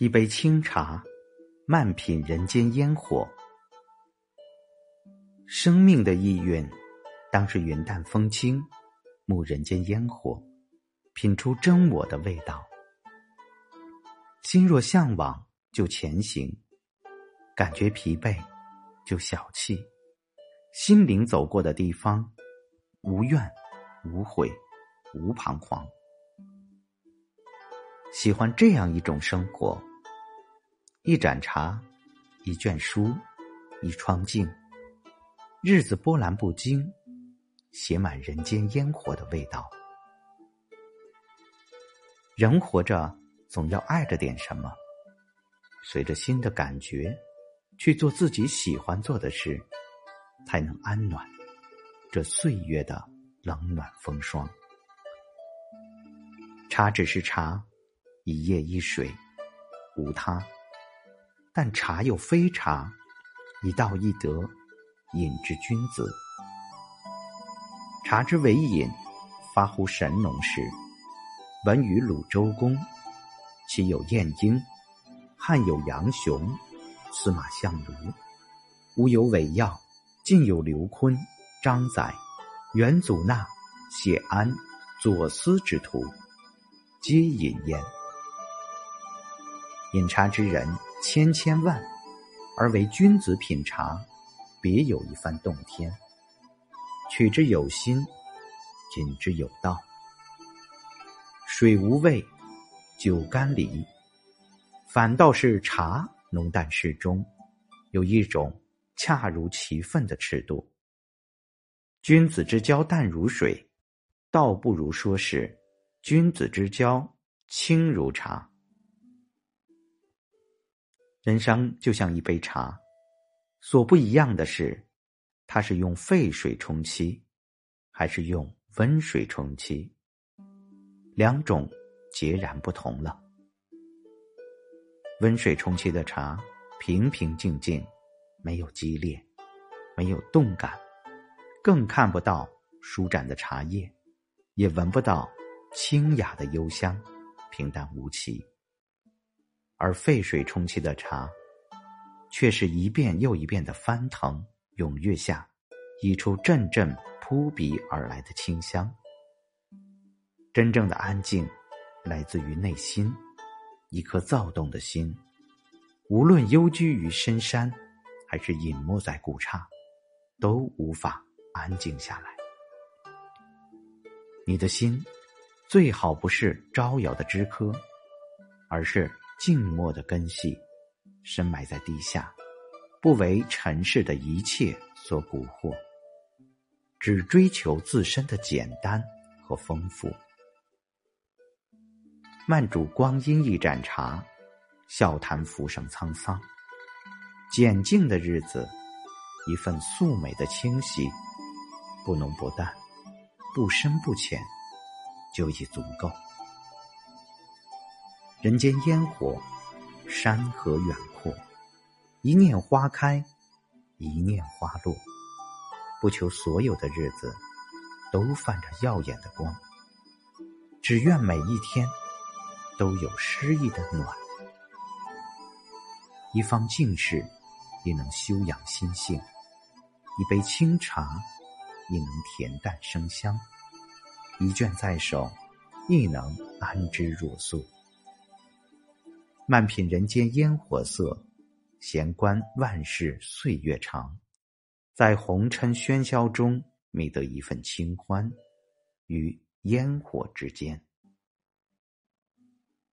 一杯清茶，慢品人间烟火。生命的意蕴，当是云淡风轻，沐人间烟火，品出真我的味道。心若向往，就前行；感觉疲惫，就小憩。心灵走过的地方，无怨无悔，无彷徨。喜欢这样一种生活：一盏茶，一卷书，一窗镜，日子波澜不惊，写满人间烟火的味道。人活着，总要爱着点什么，随着心的感觉，去做自己喜欢做的事，才能安暖这岁月的冷暖风霜。茶只是茶。一叶一水，无他。但茶又非茶，一道一德，饮之君子。茶之为饮，发乎神农氏。闻于鲁周公，其有晏婴，汉有杨雄，司马相如，吴有韦耀，晋有刘琨、张载、元祖纳、谢安、左思之徒，皆饮焉。饮茶之人千千万，而为君子品茶，别有一番洞天。取之有心，饮之有道。水无味，酒甘梨，反倒是茶浓淡适中，有一种恰如其分的尺度。君子之交淡如水，倒不如说是君子之交清如茶。人生就像一杯茶，所不一样的是，它是用沸水冲沏，还是用温水冲沏，两种截然不同了。温水冲沏的茶，平平静静，没有激烈，没有动感，更看不到舒展的茶叶，也闻不到清雅的幽香，平淡无奇。而沸水冲沏的茶，却是一遍又一遍的翻腾踊跃下，溢出阵阵扑鼻而来的清香。真正的安静，来自于内心。一颗躁动的心，无论幽居于深山，还是隐没在古刹，都无法安静下来。你的心，最好不是招摇的枝柯，而是。静默的根系，深埋在地下，不为尘世的一切所蛊惑，只追求自身的简单和丰富。慢煮光阴一盏茶，笑谈浮生沧桑。简静的日子，一份素美的清晰，不浓不淡，不深不浅，就已足够。人间烟火，山河远阔，一念花开，一念花落。不求所有的日子都泛着耀眼的光，只愿每一天都有诗意的暖。一方静室，亦能修养心性；一杯清茶，亦能恬淡生香；一卷在手，亦能安之若素。慢品人间烟火色，闲观万事岁月长，在红尘喧嚣中觅得一份清欢，于烟火之间。